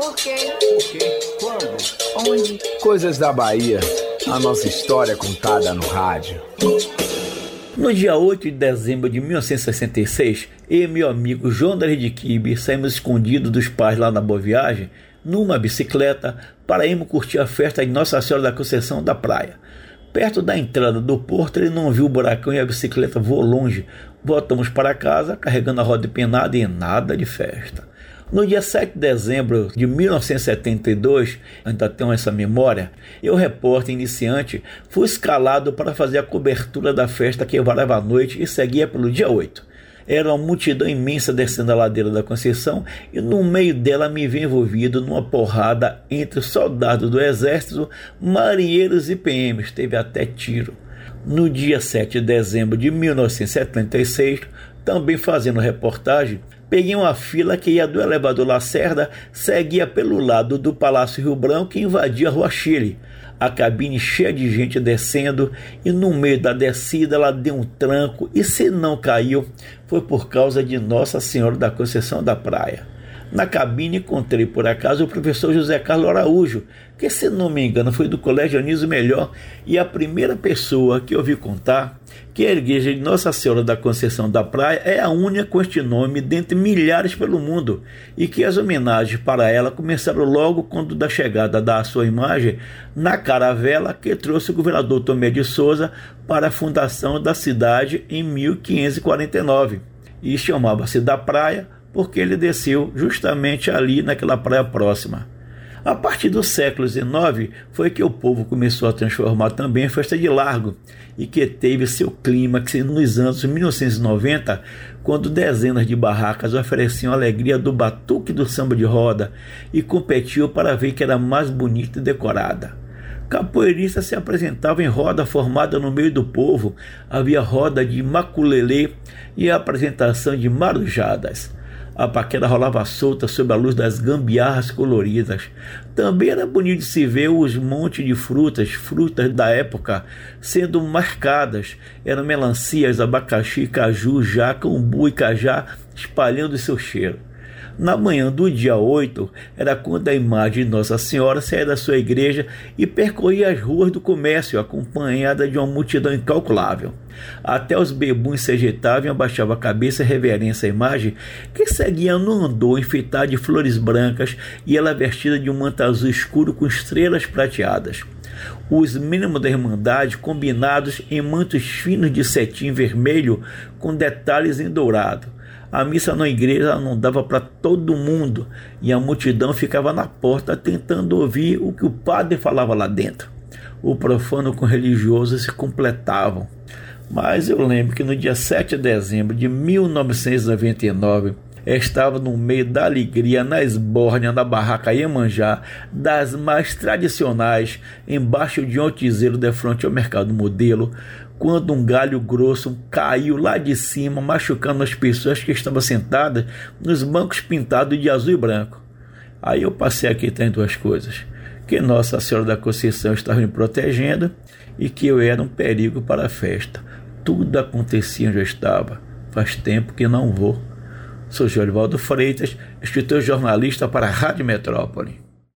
Por quê? Por quê? Quando? Onde? Coisas da Bahia. A nossa história contada no rádio. No dia 8 de dezembro de 1966, eu e meu amigo João da Rede Kibe saímos escondidos dos pais lá na Boa Viagem, numa bicicleta, para irmos curtir a festa de Nossa Senhora da Conceição da Praia. Perto da entrada do porto, ele não viu o buracão e a bicicleta voou longe. Voltamos para casa, carregando a roda penada e nada de festa. No dia 7 de dezembro de 1972, ainda tenho essa memória, eu, repórter iniciante, fui escalado para fazer a cobertura da festa que varava a noite e seguia pelo dia 8. Era uma multidão imensa descendo a ladeira da Conceição e no meio dela me vi envolvido numa porrada entre soldados do exército, marinheiros e PMs. Teve até tiro. No dia 7 de dezembro de 1976, também fazendo reportagem, peguei uma fila que ia do elevador Lacerda, seguia pelo lado do Palácio Rio Branco e invadia a Rua Chile. A cabine cheia de gente descendo e no meio da descida ela deu um tranco e se não caiu foi por causa de Nossa Senhora da Conceição da Praia. Na cabine encontrei por acaso o professor José Carlos Araújo, que se não me engano foi do Colégio Anísio Melhor, e a primeira pessoa que ouvi contar que a igreja de Nossa Senhora da Conceição da Praia é a única com este nome dentre milhares pelo mundo, e que as homenagens para ela começaram logo quando da chegada da sua imagem na caravela que trouxe o governador Tomé de Souza para a fundação da cidade em 1549, e chamava-se da Praia porque ele desceu justamente ali naquela praia próxima. A partir do século XIX foi que o povo começou a transformar também a festa de largo e que teve seu clímax nos anos 1990, quando dezenas de barracas ofereciam a alegria do batuque do samba de roda e competiu para ver que era mais bonita e decorada. Capoeiristas se apresentavam em roda formada no meio do povo, havia roda de maculelê e apresentação de marujadas. A paquera rolava solta sob a luz das gambiarras coloridas. Também era bonito de se ver os montes de frutas, frutas da época, sendo marcadas. Eram melancias, abacaxi, caju, jaca, umbu e cajá espalhando seu cheiro. Na manhã do dia 8, era quando a imagem de Nossa Senhora saía da sua igreja e percorria as ruas do comércio, acompanhada de uma multidão incalculável. Até os bebuns se agitavam e abaixavam a cabeça reverência à imagem, que seguia no andor enfeitado de flores brancas e ela vestida de um manto azul escuro com estrelas prateadas os mínimos da Irmandade combinados em mantos finos de cetim vermelho com detalhes em dourado. A missa na igreja não dava para todo mundo e a multidão ficava na porta tentando ouvir o que o padre falava lá dentro. O profano com o religioso se completavam. Mas eu lembro que no dia 7 de dezembro de 1999, estava no meio da alegria na esbórnia da barraca Iemanjá, das mais tradicionais, embaixo de um de frente ao mercado modelo, quando um galho grosso caiu lá de cima, machucando as pessoas que estavam sentadas nos bancos pintados de azul e branco. Aí eu passei aqui tem duas coisas: que Nossa Senhora da Conceição estava me protegendo e que eu era um perigo para a festa. Tudo acontecia onde eu estava. Faz tempo que não vou. Sou Jorivaldo Freitas, escritor jornalista para a Rádio Metrópole.